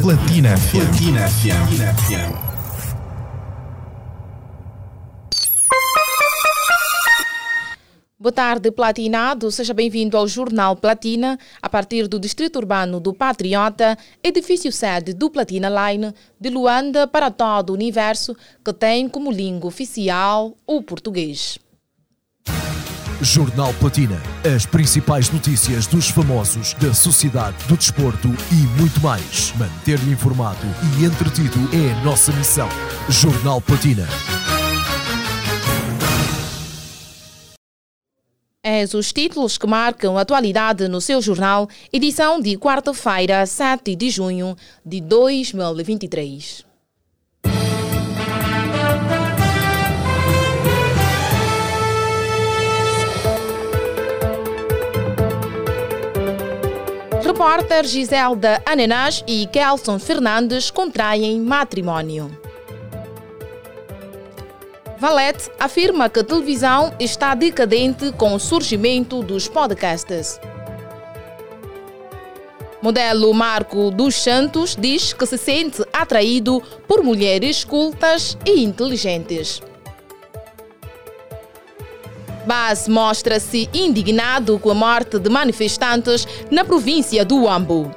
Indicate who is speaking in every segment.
Speaker 1: Platina FM. Platina FM.
Speaker 2: Boa tarde, Platinado. Seja bem-vindo ao Jornal Platina, a partir do Distrito Urbano do Patriota, edifício sede do Platina Line, de Luanda para todo o universo, que tem como língua oficial o português.
Speaker 3: Jornal Platina. As principais notícias dos famosos, da sociedade, do desporto e muito mais. Manter-lhe informado e entretido é a nossa missão. Jornal Platina.
Speaker 2: Eis os títulos que marcam a atualidade no seu jornal, edição de quarta-feira, 7 de junho de 2023. Repórter Giselda Anenas e Kelson Fernandes contraem matrimónio. Valete afirma que a televisão está decadente com o surgimento dos podcasts. Modelo Marco dos Santos diz que se sente atraído por mulheres cultas e inteligentes. Bas mostra-se indignado com a morte de manifestantes na província do Ambo.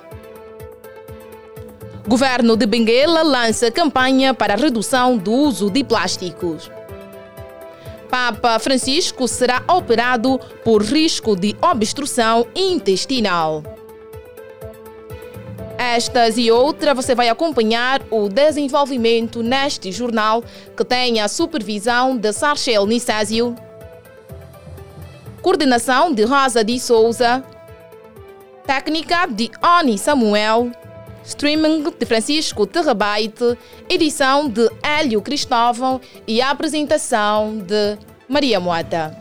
Speaker 2: Governo de Benguela lança campanha para a redução do uso de plásticos. Papa Francisco será operado por risco de obstrução intestinal. Estas e outras você vai acompanhar o desenvolvimento neste jornal que tem a supervisão de Sarchel Nicásio, coordenação de Rosa de Souza, técnica de Oni Samuel, streaming de Francisco Terrabaite, edição de Hélio Cristóvão e apresentação de Maria Moata.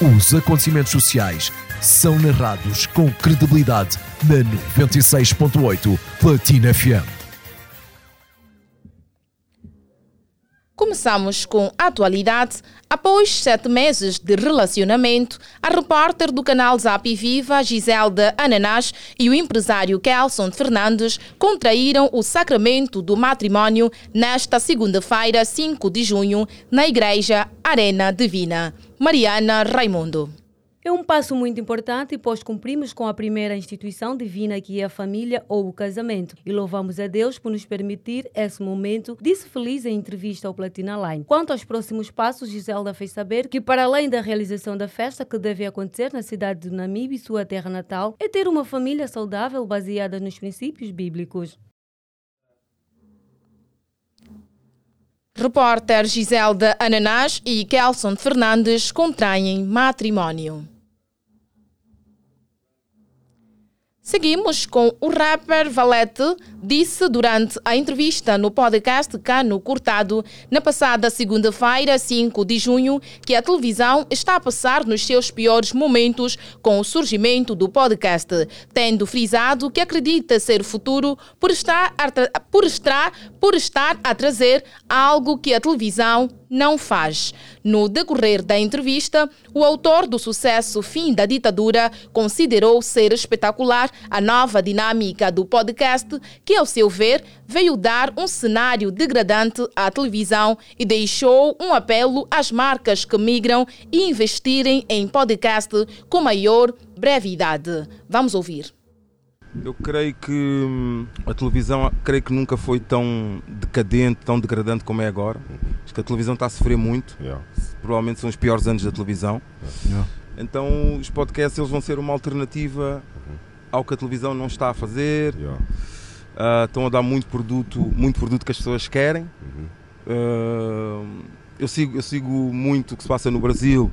Speaker 3: Os acontecimentos sociais são narrados com credibilidade na 96.8 Platina FM.
Speaker 2: Começamos com a atualidade. Após sete meses de relacionamento, a repórter do canal Zap Viva, Giselda Ananás, e o empresário Kelson Fernandes contraíram o sacramento do matrimónio nesta segunda-feira, 5 de junho, na Igreja Arena Divina. Mariana Raimundo.
Speaker 4: É um passo muito importante, pois cumprimos com a primeira instituição divina que é a família ou o casamento. E louvamos a Deus por nos permitir esse momento, disse feliz em entrevista ao Platina Line. Quanto aos próximos passos, Giselda fez saber que, para além da realização da festa que deve acontecer na cidade de Namibe, sua terra natal, é ter uma família saudável baseada nos princípios bíblicos.
Speaker 2: Repórter Giselda Ananás e Kelson Fernandes contraem matrimónio. Seguimos com o rapper Valete, disse durante a entrevista no podcast Cano Cortado, na passada segunda-feira, 5 de junho, que a televisão está a passar nos seus piores momentos com o surgimento do podcast, tendo frisado que acredita ser o futuro por estar a, por estar, por estar a trazer algo que a televisão não faz. No decorrer da entrevista, o autor do sucesso Fim da Ditadura considerou ser espetacular a nova dinâmica do podcast, que, ao seu ver, veio dar um cenário degradante à televisão e deixou um apelo às marcas que migram e investirem em podcast com maior brevidade. Vamos ouvir.
Speaker 5: Eu creio que hum, a televisão creio que nunca foi tão decadente, tão degradante como é agora. Acho que a televisão está a sofrer muito. Yeah. Provavelmente são os piores anos da televisão. Yeah. Então os podcasts eles vão ser uma alternativa uhum. ao que a televisão não está a fazer. Yeah. Uh, estão a dar muito produto, muito produto que as pessoas querem. Uhum. Uh, eu, sigo, eu sigo muito o que se passa no Brasil.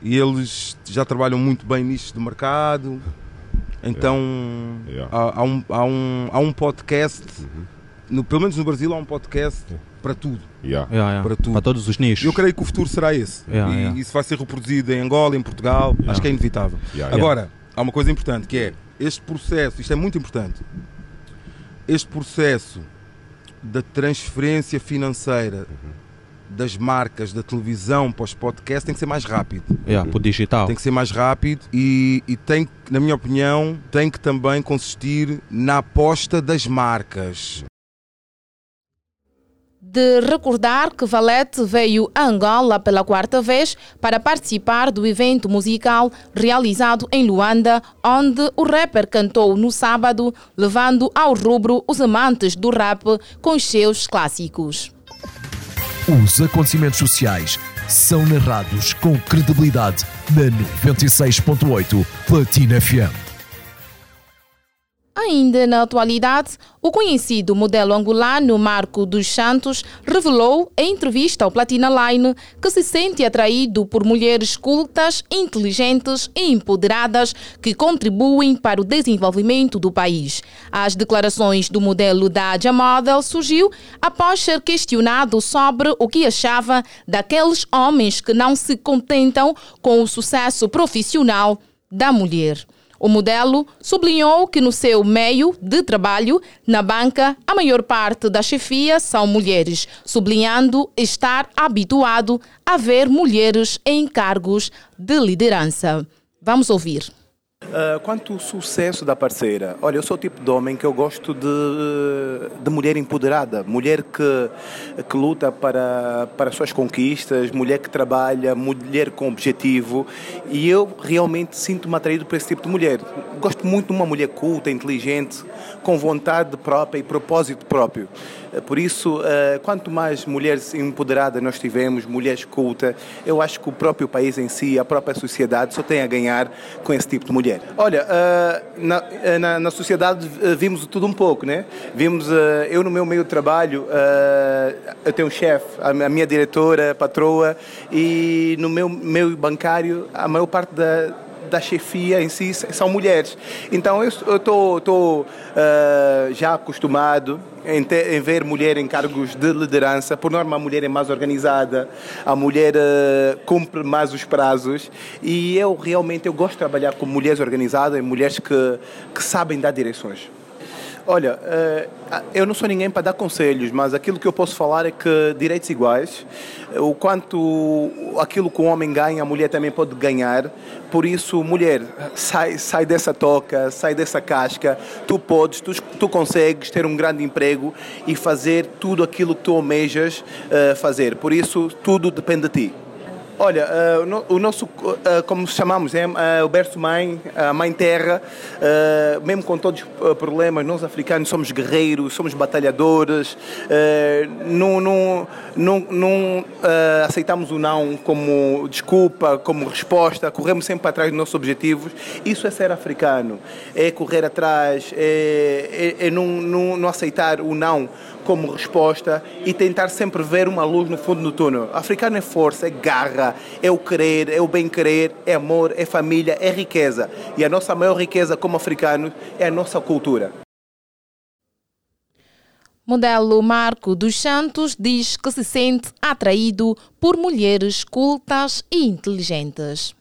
Speaker 5: E eles já trabalham muito bem nicho de mercado. Então yeah. Há, há, um, há, um, há um podcast, uhum. no, pelo menos no Brasil, há um podcast para tudo.
Speaker 6: Yeah. Yeah, para tudo. Para todos os nichos.
Speaker 5: Eu creio que o futuro será esse. e isso vai ser reproduzido em Angola, em Portugal, acho que é inevitável. Agora, há uma coisa importante que é este processo, isto é muito importante. Este processo da transferência financeira uhum. das marcas da televisão para os podcasts tem que ser mais rápido.
Speaker 6: Yeah, para o digital.
Speaker 5: Tem que ser mais rápido e, e tem que na minha opinião, tem que também consistir na aposta das marcas
Speaker 2: de recordar que Valete veio a Angola pela quarta vez para participar do evento musical realizado em Luanda, onde o rapper cantou no sábado, levando ao rubro os amantes do rap com os seus clássicos.
Speaker 3: Os acontecimentos sociais são narrados com credibilidade na 96.8 Platina FM.
Speaker 2: Ainda na atualidade, o conhecido modelo angolano Marco dos Santos revelou em entrevista ao Platina Line que se sente atraído por mulheres cultas, inteligentes e empoderadas que contribuem para o desenvolvimento do país. As declarações do modelo da Aja Model surgiu após ser questionado sobre o que achava daqueles homens que não se contentam com o sucesso profissional da mulher. O modelo sublinhou que no seu meio de trabalho, na banca, a maior parte da chefia são mulheres, sublinhando estar habituado a ver mulheres em cargos de liderança. Vamos ouvir.
Speaker 7: Uh, quanto ao sucesso da parceira, olha, eu sou o tipo de homem que eu gosto de, de mulher empoderada, mulher que, que luta para, para as suas conquistas, mulher que trabalha, mulher com objetivo e eu realmente sinto-me atraído por esse tipo de mulher. Gosto muito de uma mulher culta, inteligente, com vontade própria e propósito próprio. Eh, por isso, eh, quanto mais mulheres empoderadas nós tivermos, mulheres cultas, eu acho que o próprio país em si, a própria sociedade, só tem a ganhar com esse tipo de mulher. Olha, eh, na, na, na sociedade vimos tudo um pouco, né? Vimos, eu no meu meio de trabalho, eu tenho um chefe, a minha diretora, a patroa, e no meu meio bancário, a maior parte da da chefia em si são mulheres. Então eu estou uh, já acostumado em, ter, em, ver mulher em cargos de liderança. Por norma, a mulher é mais organizada, a mulher uh, cumpre mais os prazos e eu realmente eu gosto de trabalhar com mulheres organizadas, mulheres que, que sabem dar direções. Olha, eh, eu não sou ninguém para dar conselhos, mas aquilo que eu posso falar é que direitos iguais, o quanto aquilo que o homem ganha, a mulher também pode ganhar. Por isso, mulher, sai, sai dessa toca, sai dessa casca. Tu podes, tu, tu consegues ter um grande emprego e fazer tudo aquilo que tu almejas uh, fazer. Por isso, tudo depende de ti. Olha, uh, o nosso, uh, como chamamos, é uh, o berço mãe, a mãe terra, mesmo com todos os problemas, nós africanos somos guerreiros, somos batalhadores, não, não, não, não aceitamos o não como desculpa, como resposta, corremos sempre atrás dos nossos objetivos. Isso é ser africano, é correr atrás, é, é, é não, não, não aceitar o não como resposta e tentar sempre ver uma luz no fundo do túnel. Africano é força, é garra, é o querer, é o bem-querer, é amor, é família, é riqueza. E a nossa maior riqueza como africanos é a nossa cultura.
Speaker 2: Modelo Marco dos Santos diz que se sente atraído por mulheres cultas e inteligentes.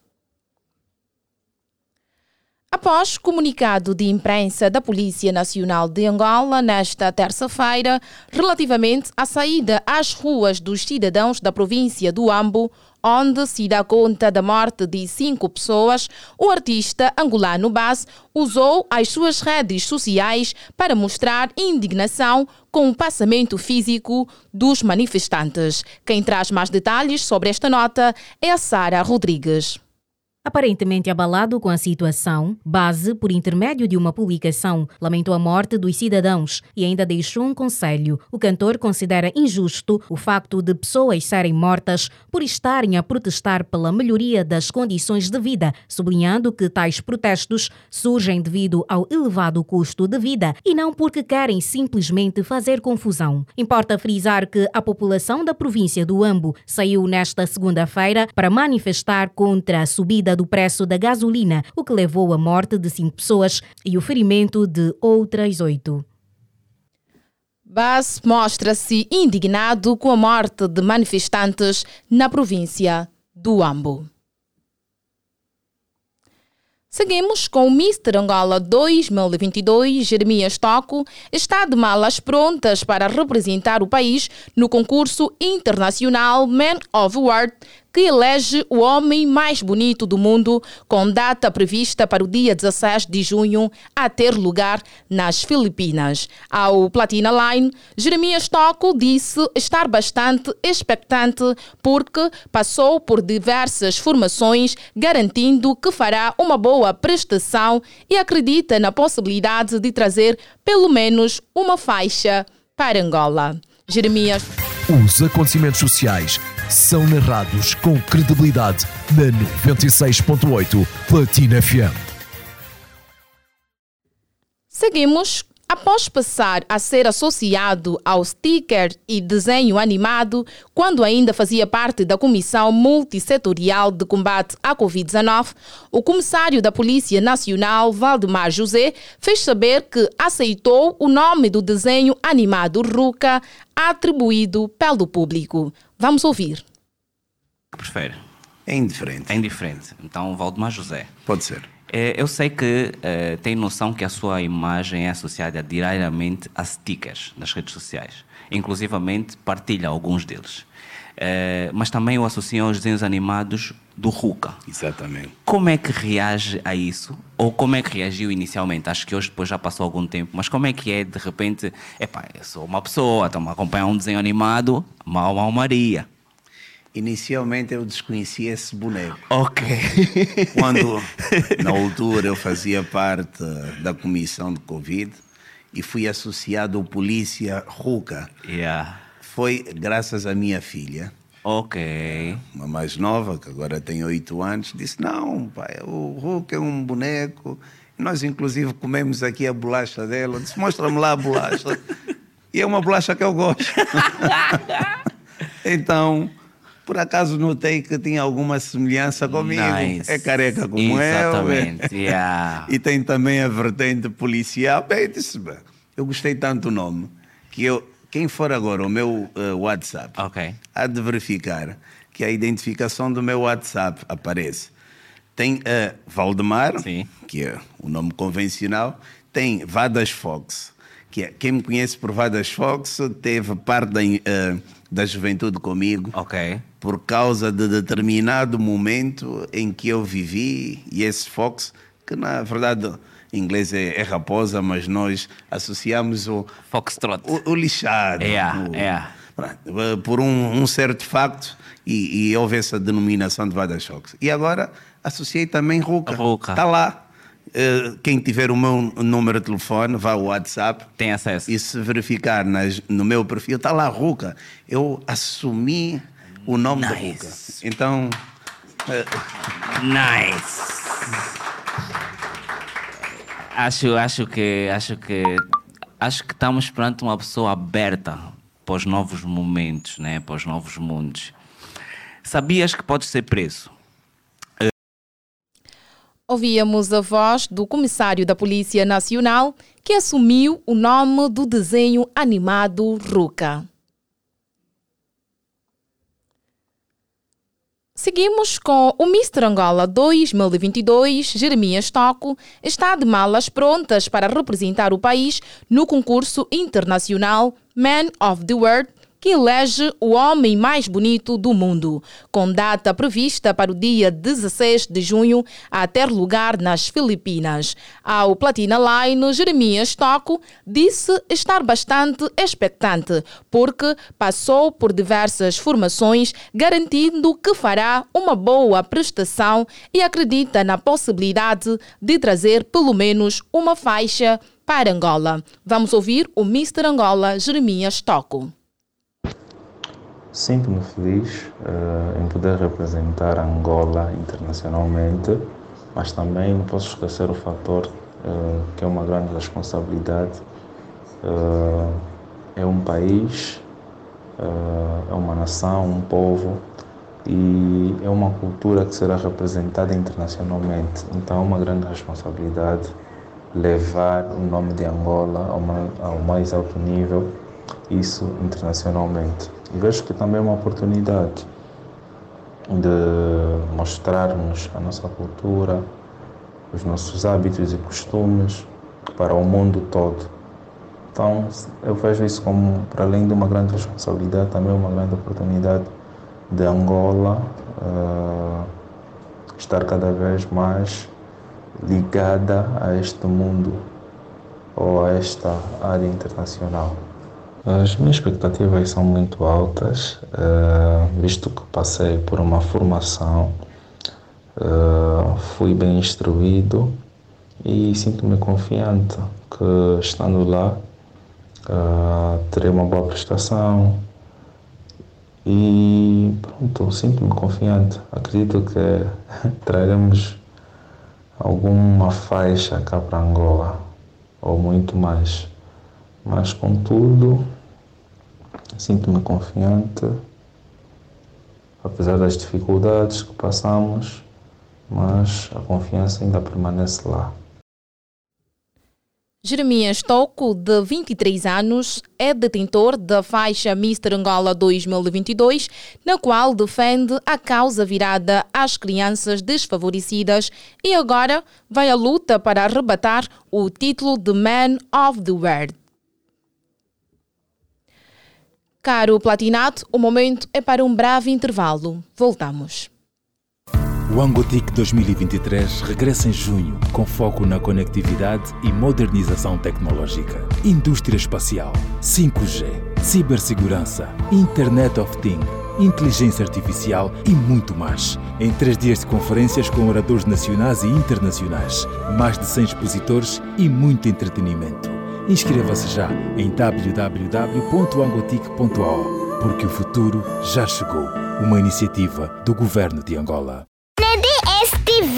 Speaker 2: Após comunicado de imprensa da Polícia Nacional de Angola nesta terça-feira, relativamente à saída às ruas dos cidadãos da província do Ambo, onde se dá conta da morte de cinco pessoas, o artista angolano Bas usou as suas redes sociais para mostrar indignação com o passamento físico dos manifestantes. Quem traz mais detalhes sobre esta nota é a Sara Rodrigues.
Speaker 8: Aparentemente abalado com a situação, Base, por intermédio de uma publicação, lamentou a morte dos cidadãos e ainda deixou um conselho. O cantor considera injusto o facto de pessoas serem mortas por estarem a protestar pela melhoria das condições de vida, sublinhando que tais protestos surgem devido ao elevado custo de vida e não porque querem simplesmente fazer confusão. Importa frisar que a população da província do Ambo saiu nesta segunda-feira para manifestar contra a subida do preço da gasolina, o que levou à morte de cinco pessoas e o ferimento de outras oito.
Speaker 2: Bas mostra-se indignado com a morte de manifestantes na província do Ambo. Seguimos com o Mr. Angola 2022. Jeremias Toco está de malas prontas para representar o país no concurso internacional Man of World que elege o homem mais bonito do mundo, com data prevista para o dia 16 de junho, a ter lugar nas Filipinas. Ao Platina Line, Jeremias Toco disse estar bastante expectante porque passou por diversas formações, garantindo que fará uma boa prestação e acredita na possibilidade de trazer pelo menos uma faixa para Angola. Jeremias.
Speaker 3: Os acontecimentos sociais são narrados com credibilidade na 96.8 Platina FM.
Speaker 2: Seguimos Após passar a ser associado ao sticker e desenho animado, quando ainda fazia parte da Comissão Multissetorial de Combate à Covid-19, o comissário da Polícia Nacional, Valdemar José, fez saber que aceitou o nome do desenho animado Ruca, atribuído pelo público. Vamos ouvir.
Speaker 9: Prefere?
Speaker 10: É indiferente.
Speaker 9: É indiferente. Então, Valdemar José.
Speaker 10: Pode ser.
Speaker 9: É, eu sei que é, tem noção que a sua imagem é associada diariamente a stickers nas redes sociais. Inclusivamente partilha alguns deles. É, mas também o associa aos desenhos animados do Ruka.
Speaker 10: Exatamente.
Speaker 9: Como é que reage a isso? Ou como é que reagiu inicialmente? Acho que hoje depois já passou algum tempo, mas como é que é de repente, epá, eu sou uma pessoa, estou-me a acompanhar um desenho animado, mal, mal Maria.
Speaker 10: Inicialmente eu desconhecia esse boneco.
Speaker 9: Ok.
Speaker 10: Quando, na altura, eu fazia parte da comissão de Covid e fui associado ao Polícia Ruca.
Speaker 9: Yeah.
Speaker 10: Foi graças à minha filha.
Speaker 9: Ok.
Speaker 10: Uma mais nova, que agora tem oito anos, disse: Não, pai, o Ruca é um boneco. Nós, inclusive, comemos aqui a bolacha dela. Disse: Mostra-me lá a bolacha. e é uma bolacha que eu gosto. então por acaso notei que tinha alguma semelhança comigo.
Speaker 9: Nice.
Speaker 10: É careca como
Speaker 9: Exatamente.
Speaker 10: eu.
Speaker 9: Yeah.
Speaker 10: e tem também a vertente policial. Bem, disse, eu gostei tanto do nome que eu, quem for agora o meu uh, WhatsApp,
Speaker 9: okay.
Speaker 10: há de verificar que a identificação do meu WhatsApp aparece. Tem uh, Valdemar,
Speaker 9: Sim.
Speaker 10: que é o nome convencional, tem Vadas Fox, que é, quem me conhece por Vadas Fox teve parte da, uh, da juventude comigo. Por causa de determinado momento em que eu vivi e esse Fox, que na verdade em inglês é, é raposa, mas nós associamos o
Speaker 9: Foxtrot,
Speaker 10: o, o lixado,
Speaker 9: yeah,
Speaker 10: o,
Speaker 9: yeah.
Speaker 10: por um, um, certo facto e, e, houve essa denominação de Vada Fox. E agora associei também Ruca. Está lá. Uh, quem tiver o meu número de telefone, vá ao WhatsApp.
Speaker 9: Tem acesso.
Speaker 10: E se verificar nas, no meu perfil, está lá Ruca. Eu assumi o nome nice. da Ruca. Então.
Speaker 9: Uh... Nice! Acho, acho que. Acho que. Acho que estamos perante uma pessoa aberta para os novos momentos, né? para os novos mundos. Sabias que podes ser preso?
Speaker 2: Ouvíamos a voz do comissário da Polícia Nacional que assumiu o nome do desenho animado Ruca. Seguimos com o Mr. Angola 2022. Jeremias Toco está de malas prontas para representar o país no concurso internacional Man of the World que elege o homem mais bonito do mundo, com data prevista para o dia 16 de junho, a ter lugar nas Filipinas. Ao Platina Line, Jeremias Toco disse estar bastante expectante, porque passou por diversas formações, garantindo que fará uma boa prestação e acredita na possibilidade de trazer pelo menos uma faixa para Angola. Vamos ouvir o Mr. Angola Jeremias Toco.
Speaker 11: Sinto-me feliz uh, em poder representar Angola internacionalmente, mas também não posso esquecer o fator uh, que é uma grande responsabilidade. Uh, é um país, é uma nação, um povo e é uma cultura que será representada internacionalmente. Então é uma grande responsabilidade levar o nome de Angola ao mais, ao mais alto nível, isso internacionalmente. Vejo que também é uma oportunidade de mostrarmos a nossa cultura, os nossos hábitos e costumes para o mundo todo. Então, eu vejo isso como, para além de uma grande responsabilidade, também uma grande oportunidade de Angola uh, estar cada vez mais ligada a este mundo ou a esta área internacional. As minhas expectativas são muito altas, uh, visto que passei por uma formação, uh, fui bem instruído e sinto-me confiante que estando lá uh, terei uma boa prestação e pronto, sinto-me confiante. Acredito que traremos alguma faixa cá para Angola ou muito mais. Mas contudo, sinto-me confiante, apesar das dificuldades que passamos, mas a confiança ainda permanece lá.
Speaker 2: Jeremias Toco, de 23 anos, é detentor da faixa Mr. Angola 2022, na qual defende a causa virada às crianças desfavorecidas e agora vai à luta para arrebatar o título de Man of the World. Caro Platinato, o momento é para um breve intervalo. Voltamos.
Speaker 12: O Angotic 2023 regressa em junho com foco na conectividade e modernização tecnológica, indústria espacial, 5G, cibersegurança, Internet of Things, inteligência artificial e muito mais. Em três dias de conferências com oradores nacionais e internacionais, mais de 100 expositores e muito entretenimento. Inscreva-se já em www.angotic.ao, porque o futuro já chegou. Uma iniciativa do Governo de Angola.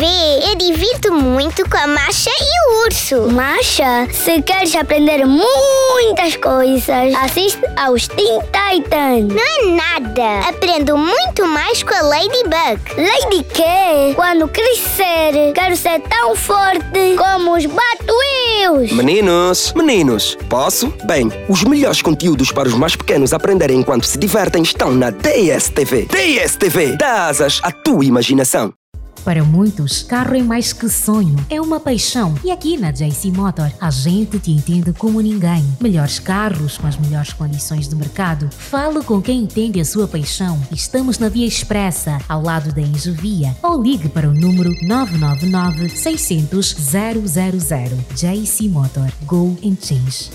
Speaker 13: TV. Eu divirto muito com a Masha e o urso.
Speaker 14: Masha, se queres aprender muitas coisas, assiste aos Teen Titans.
Speaker 13: Não é nada. Aprendo muito mais com a Ladybug.
Speaker 14: Lady quê? Quando crescer, quero ser tão forte como os Batwheels.
Speaker 15: Meninos, meninos, posso? Bem, os melhores conteúdos para os mais pequenos aprenderem enquanto se divertem estão na DSTV. DSTV, dá asas à tua imaginação.
Speaker 8: Para muitos, carro é mais que sonho, é uma paixão. E aqui na JC Motor, a gente te entende como ninguém. Melhores carros com as melhores condições de mercado. Fale com quem entende a sua paixão. Estamos na Via Expressa, ao lado da Enjovia. Ou ligue para o número 999 600 000. JC Motor. Go and Change.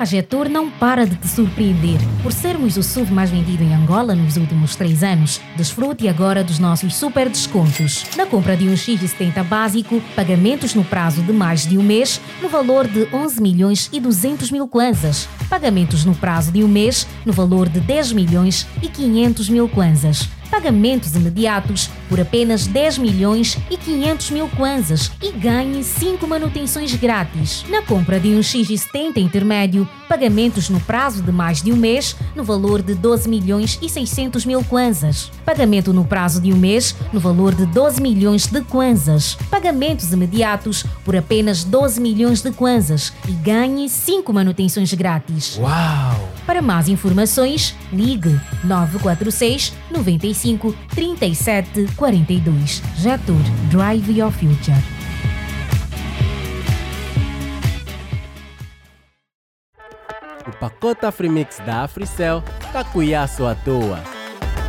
Speaker 8: A Getor não para de te surpreender. Por sermos o SUV mais vendido em Angola nos últimos três anos, desfrute agora dos nossos super descontos. Na compra de um X70 básico, pagamentos no prazo de mais de um mês, no valor de 11 milhões e 200 mil kwanzas. Pagamentos no prazo de um mês, no valor de 10 milhões e 500 mil kwanzas pagamentos imediatos por apenas 10 milhões e 500 mil kwanzas e ganhe 5 manutenções grátis. Na compra de um X70 intermédio, pagamentos no prazo de mais de um mês no valor de 12 milhões e 600 mil kwanzas. Pagamento no prazo de um mês no valor de 12 milhões de kwanzas. Pagamentos imediatos por apenas 12 milhões de kwanzas e ganhe 5 manutenções grátis.
Speaker 12: Uau!
Speaker 8: Para mais informações, ligue 946 95 35 37 42. Jetur Drive Your Future.
Speaker 16: O pacote Afrimix da Africell está cuiaço à toa.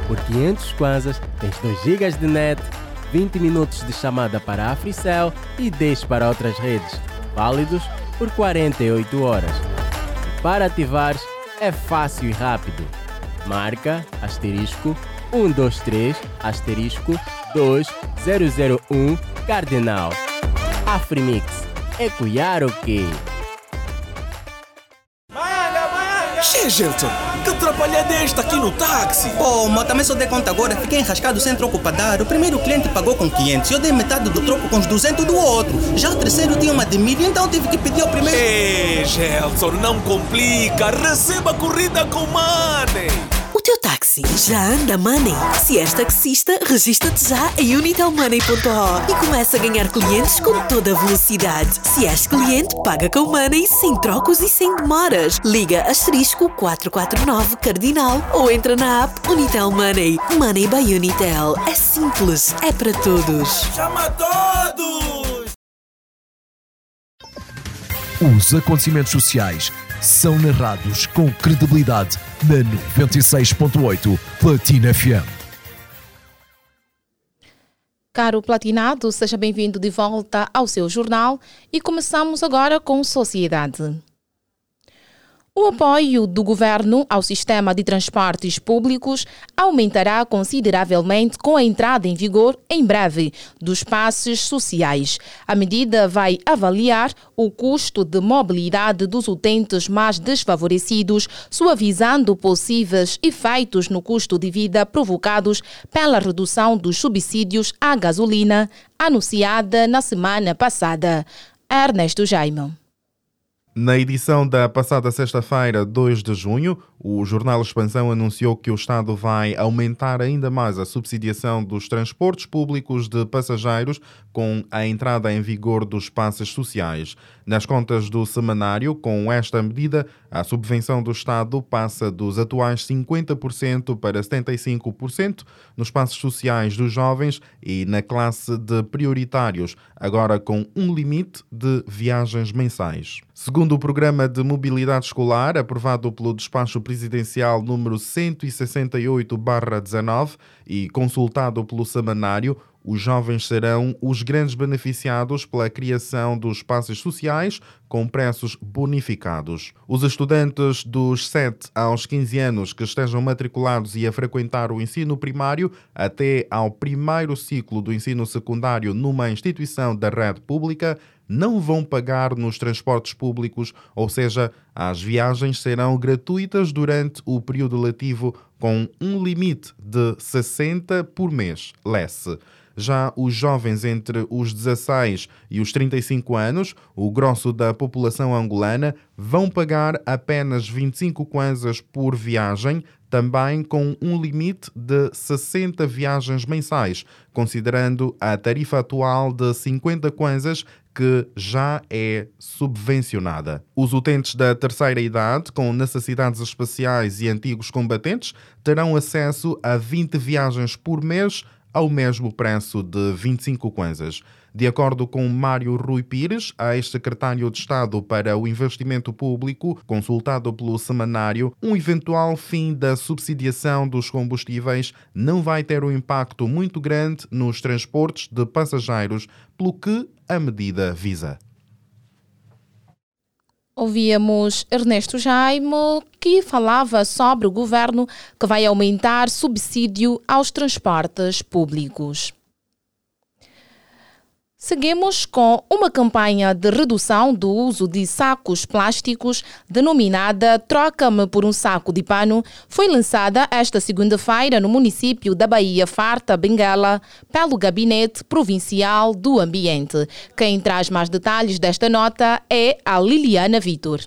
Speaker 16: Por 500 kwanzas tens 2 GB de net, 20 minutos de chamada para a Africell e 10 para outras redes, válidos por 48 horas. Para ativares é fácil e rápido. Marca asterisco 123 asterisco 2001 Cardinal. Afrimix. É cuiar o quê?
Speaker 17: Che, Gelson, que atrapalhada é esta aqui no táxi?
Speaker 18: Pô, mas também só dei conta agora. Fiquei enrascado sem troco para dar. O primeiro cliente pagou com 500 e eu dei metade do troco com os 200 do outro. Já o terceiro tinha uma de mil, então tive que pedir ao primeiro.
Speaker 17: Ei, Gelson, não complica. Receba a corrida com money.
Speaker 19: Já anda money? Se és taxista, registra-te já em unitalmoney.com e começa a ganhar clientes com toda a velocidade. Se és cliente, paga com money sem trocos e sem demoras. Liga asterisco 449 Cardinal ou entra na app Unitel Money. Money by Unitel. É simples, é para todos.
Speaker 17: Chama todos!
Speaker 3: Os acontecimentos sociais são narrados com credibilidade na 96.8 Platina FM.
Speaker 2: Caro Platinado, seja bem-vindo de volta ao seu jornal e começamos agora com Sociedade. O apoio do governo ao sistema de transportes públicos aumentará consideravelmente com a entrada em vigor, em breve, dos passes sociais. A medida vai avaliar o custo de mobilidade dos utentes mais desfavorecidos, suavizando possíveis efeitos no custo de vida provocados pela redução dos subsídios à gasolina, anunciada na semana passada. Ernesto Jaime.
Speaker 20: Na edição da passada sexta-feira, 2 de junho, o jornal Expansão anunciou que o Estado vai aumentar ainda mais a subsidiação dos transportes públicos de passageiros com a entrada em vigor dos passes sociais. Nas contas do semanário, com esta medida, a subvenção do Estado passa dos atuais 50% para 75% nos passos sociais dos jovens e na classe de prioritários, agora com um limite de viagens mensais. Segundo o Programa de Mobilidade Escolar, aprovado pelo Despacho Presidencial número 168-19 e consultado pelo Semanário, os jovens serão os grandes beneficiados pela criação dos passos sociais com preços bonificados. Os estudantes dos 7 aos 15 anos que estejam matriculados e a frequentar o ensino primário até ao primeiro ciclo do ensino secundário numa instituição da rede pública não vão pagar nos transportes públicos, ou seja, as viagens serão gratuitas durante o período letivo com um limite de 60 por mês. Lesse. Já os jovens entre os 16 e os 35 anos, o grosso da população angolana, vão pagar apenas 25 kwanzas por viagem, também com um limite de 60 viagens mensais, considerando a tarifa atual de 50 kwanzas que já é subvencionada. Os utentes da terceira idade, com necessidades especiais e antigos combatentes, terão acesso a 20 viagens por mês ao mesmo preço de 25 kwanzas. De acordo com Mário Rui Pires, ex-secretário de Estado para o Investimento Público, consultado pelo semanário, um eventual fim da subsidiação dos combustíveis não vai ter um impacto muito grande nos transportes de passageiros, pelo que a medida visa.
Speaker 2: Ouvíamos Ernesto Jaime, que falava sobre o governo que vai aumentar subsídio aos transportes públicos. Seguimos com uma campanha de redução do uso de sacos plásticos denominada Troca-me por um saco de pano. Foi lançada esta segunda-feira no município da Bahia Farta, Benguela, pelo Gabinete Provincial do Ambiente. Quem traz mais detalhes desta nota é a Liliana Vitor.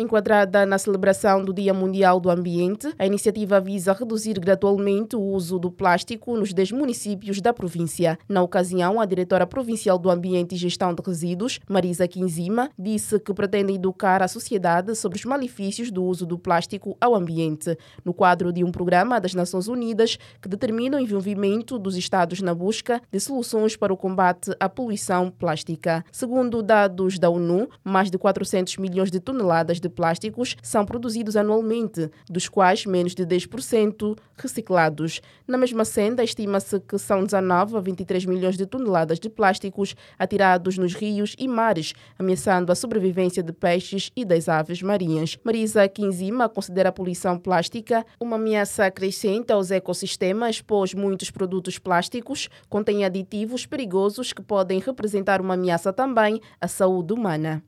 Speaker 21: Enquadrada na celebração do Dia Mundial do Ambiente, a iniciativa visa reduzir gradualmente o uso do plástico nos 10 municípios da província. Na ocasião, a diretora provincial do Ambiente e Gestão de Resíduos, Marisa Quinzima, disse que pretende educar a sociedade sobre os malefícios do uso do plástico ao ambiente, no quadro de um programa das Nações Unidas que determina o envolvimento dos Estados na busca de soluções para o combate à poluição plástica. Segundo dados da ONU, mais de 400 milhões de toneladas de plásticos são produzidos anualmente, dos quais menos de 10% reciclados. Na mesma senda, estima-se que são 19 a 23 milhões de toneladas de plásticos atirados nos rios e mares, ameaçando a sobrevivência de peixes e das aves marinhas. Marisa Quinzima considera a poluição plástica uma ameaça crescente aos ecossistemas, pois muitos produtos plásticos contêm aditivos perigosos que podem representar uma ameaça também à saúde humana.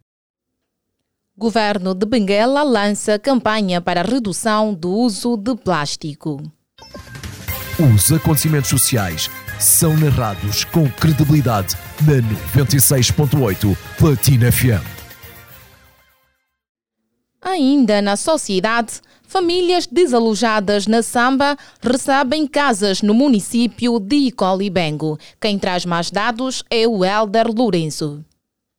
Speaker 2: Governo de Benguela lança campanha para a redução do uso de plástico.
Speaker 3: Os acontecimentos sociais são narrados com credibilidade na 96.8 Platina FM.
Speaker 2: Ainda na sociedade, famílias desalojadas na Samba recebem casas no município de Icolibengo. Quem traz mais dados é o Elder Lourenço.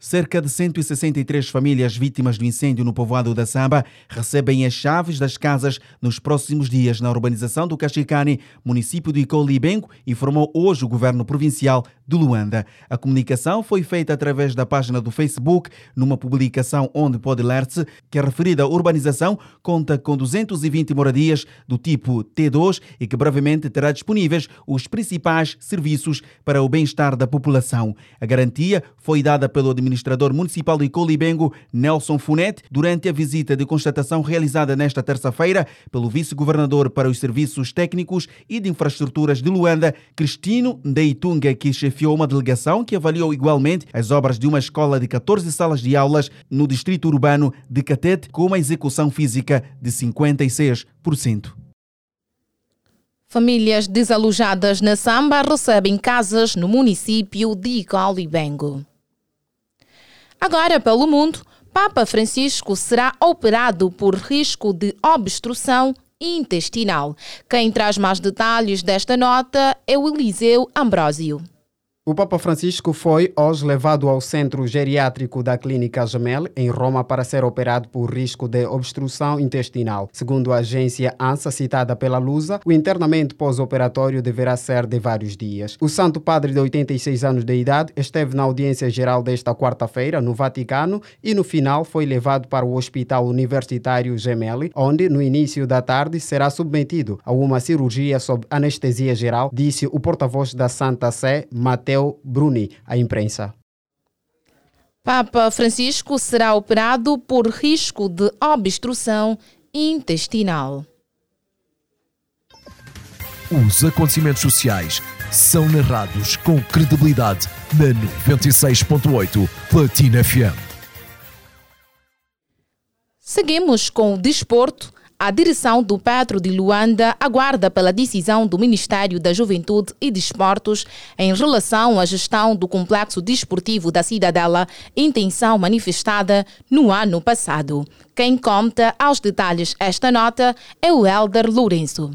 Speaker 22: Cerca de 163 famílias vítimas do incêndio no povoado da Samba recebem as chaves das casas nos próximos dias na urbanização do Cachicane, município do Icolibengo, informou hoje o governo provincial de Luanda. A comunicação foi feita através da página do Facebook, numa publicação onde pode ler-se que a referida urbanização conta com 220 moradias do tipo T2 e que brevemente terá disponíveis os principais serviços para o bem-estar da população. A garantia foi dada pelo administrador municipal de Colibengo, Nelson Funete, durante a visita de constatação realizada nesta terça-feira pelo vice-governador para os serviços técnicos e de infraestruturas de Luanda, Cristino Ndeitunga, que chefiou uma delegação que avaliou igualmente as obras de uma escola de 14 salas de aulas no distrito urbano de Catete, com uma execução física de 56%.
Speaker 2: Famílias desalojadas na Samba recebem casas no município de Colibengo. Agora, pelo mundo, Papa Francisco será operado por risco de obstrução intestinal. Quem traz mais detalhes desta nota é o Eliseu Ambrósio.
Speaker 23: O Papa Francisco foi hoje levado ao centro geriátrico da Clínica Gemel, em Roma, para ser operado por risco de obstrução intestinal. Segundo a agência ANSA, citada pela Lusa, o internamento pós-operatório deverá ser de vários dias. O Santo Padre, de 86 anos de idade, esteve na audiência geral desta quarta-feira, no Vaticano, e no final foi levado para o Hospital Universitário Gemelli, onde, no início da tarde, será submetido a uma cirurgia sob anestesia geral, disse o porta-voz da Santa Sé, Mateus Matteo Bruni à imprensa.
Speaker 2: Papa Francisco será operado por risco de obstrução intestinal.
Speaker 3: Os acontecimentos sociais são narrados com credibilidade na 96.8 Platina FM.
Speaker 2: Seguimos com o desporto a direção do Petro de Luanda aguarda pela decisão do Ministério da Juventude e Desportos em relação à gestão do complexo desportivo da Cidadela, intenção manifestada no ano passado. Quem conta aos detalhes esta nota é o Elder Lourenço.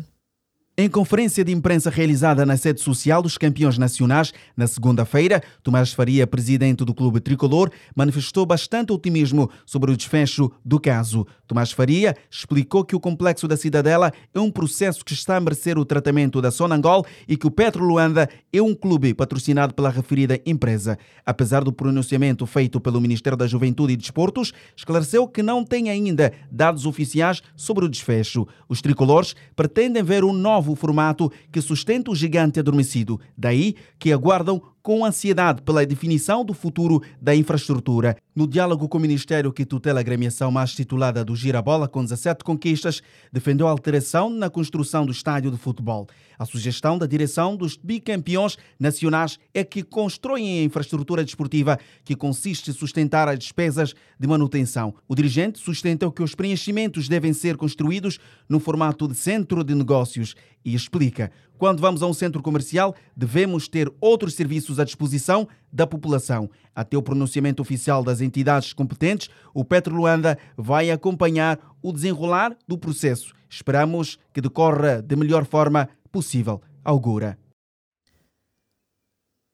Speaker 22: Em conferência de imprensa realizada na sede social dos campeões nacionais na segunda-feira, Tomás Faria, presidente do clube tricolor, manifestou bastante otimismo sobre o desfecho do caso. Tomás Faria explicou que o complexo da Cidadela é um processo que está a merecer o tratamento da Sonangol e que o Petro Luanda é um clube patrocinado pela referida empresa. Apesar do pronunciamento feito pelo Ministério da Juventude e Desportos, esclareceu que não tem ainda dados oficiais sobre o desfecho. Os tricolores pretendem ver um novo novo formato que sustenta o gigante adormecido. Daí que aguardam com ansiedade pela definição do futuro da infraestrutura. No diálogo com o Ministério que tutela a gremiação mais titulada do Girabola, com 17 conquistas, defendeu alteração na construção do estádio de futebol. A sugestão da direção dos bicampeões nacionais é que constroem a infraestrutura desportiva que consiste em sustentar as despesas de manutenção. O dirigente sustentou que os preenchimentos devem ser construídos no formato de centro de negócios e explica quando vamos a um centro comercial, devemos ter outros serviços à disposição da população. Até o pronunciamento oficial das entidades competentes, o Petro Luanda vai acompanhar o desenrolar do processo. Esperamos que decorra da melhor forma possível. Augura.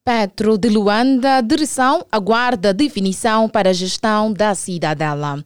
Speaker 2: Petro de Luanda, direção aguarda definição para a gestão da cidadela.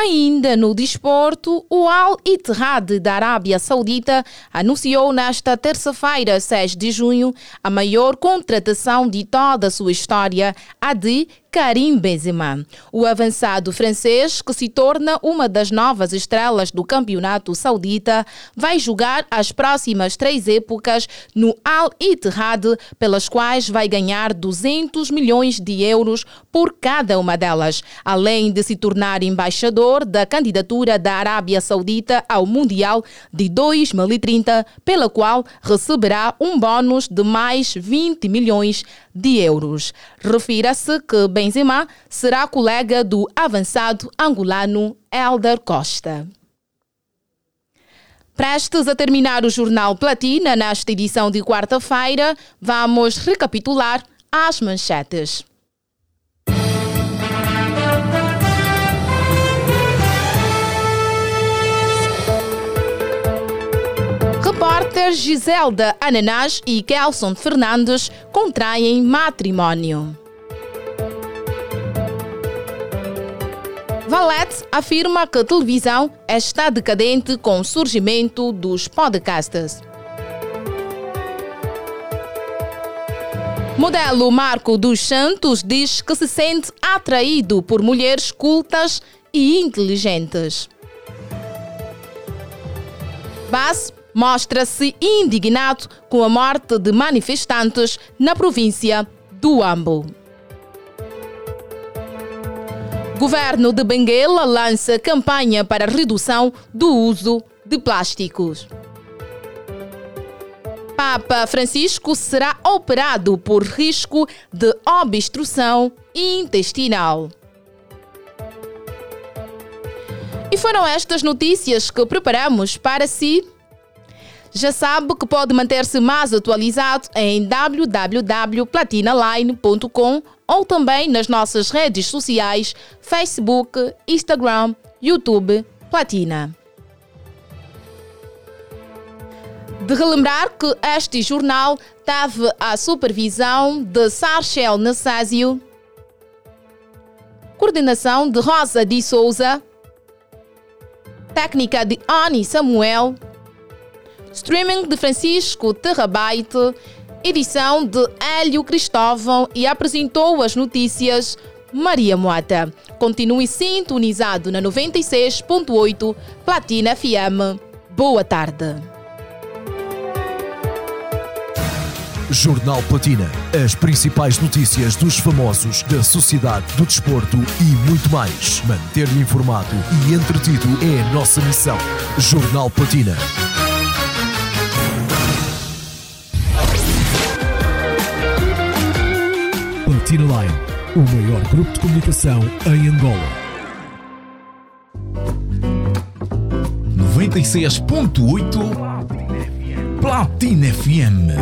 Speaker 2: Ainda no desporto, o Al Ittihad da Arábia Saudita anunciou nesta terça-feira, 6 de junho, a maior contratação de toda a sua história, a de Karim Benzema, o avançado francês que se torna uma das novas estrelas do campeonato saudita, vai jogar as próximas três épocas no Al Ittihad, pelas quais vai ganhar 200 milhões de euros por cada uma delas, além de se tornar embaixador da candidatura da Arábia Saudita ao Mundial de 2030, pela qual receberá um bônus de mais 20 milhões de euros. Refira-se que Benzema será colega do avançado angolano Elder Costa. Prestes a terminar o Jornal Platina nesta edição de quarta-feira, vamos recapitular as manchetes. Repórter Giselda Ananás e Kelson Fernandes contraem matrimónio. Valete afirma que a televisão está decadente com o surgimento dos podcasts. Modelo Marco dos Santos diz que se sente atraído por mulheres cultas e inteligentes. Bass mostra-se indignado com a morte de manifestantes na província do Ambo. Governo de Benguela lança campanha para redução do uso de plásticos. Papa Francisco será operado por risco de obstrução intestinal. E foram estas notícias que preparamos para si. Já sabe que pode manter-se mais atualizado em www.platinaline.com ou também nas nossas redes sociais Facebook, Instagram, YouTube, Platina. De relembrar que este jornal teve a supervisão de Sarchel Nassásio, coordenação de Rosa de Souza, técnica de Ani Samuel, streaming de Francisco Terrabaite, edição de Hélio Cristóvão e apresentou as notícias Maria Moata. Continue sintonizado na 96.8 Platina FM. Boa tarde.
Speaker 3: Jornal Platina. As principais notícias dos famosos, da sociedade, do desporto e muito mais. Manter-lhe informado e entretido é a nossa missão. Jornal Platina. Platina Line, o maior grupo de comunicação em Angola. 96.8 Platina FM.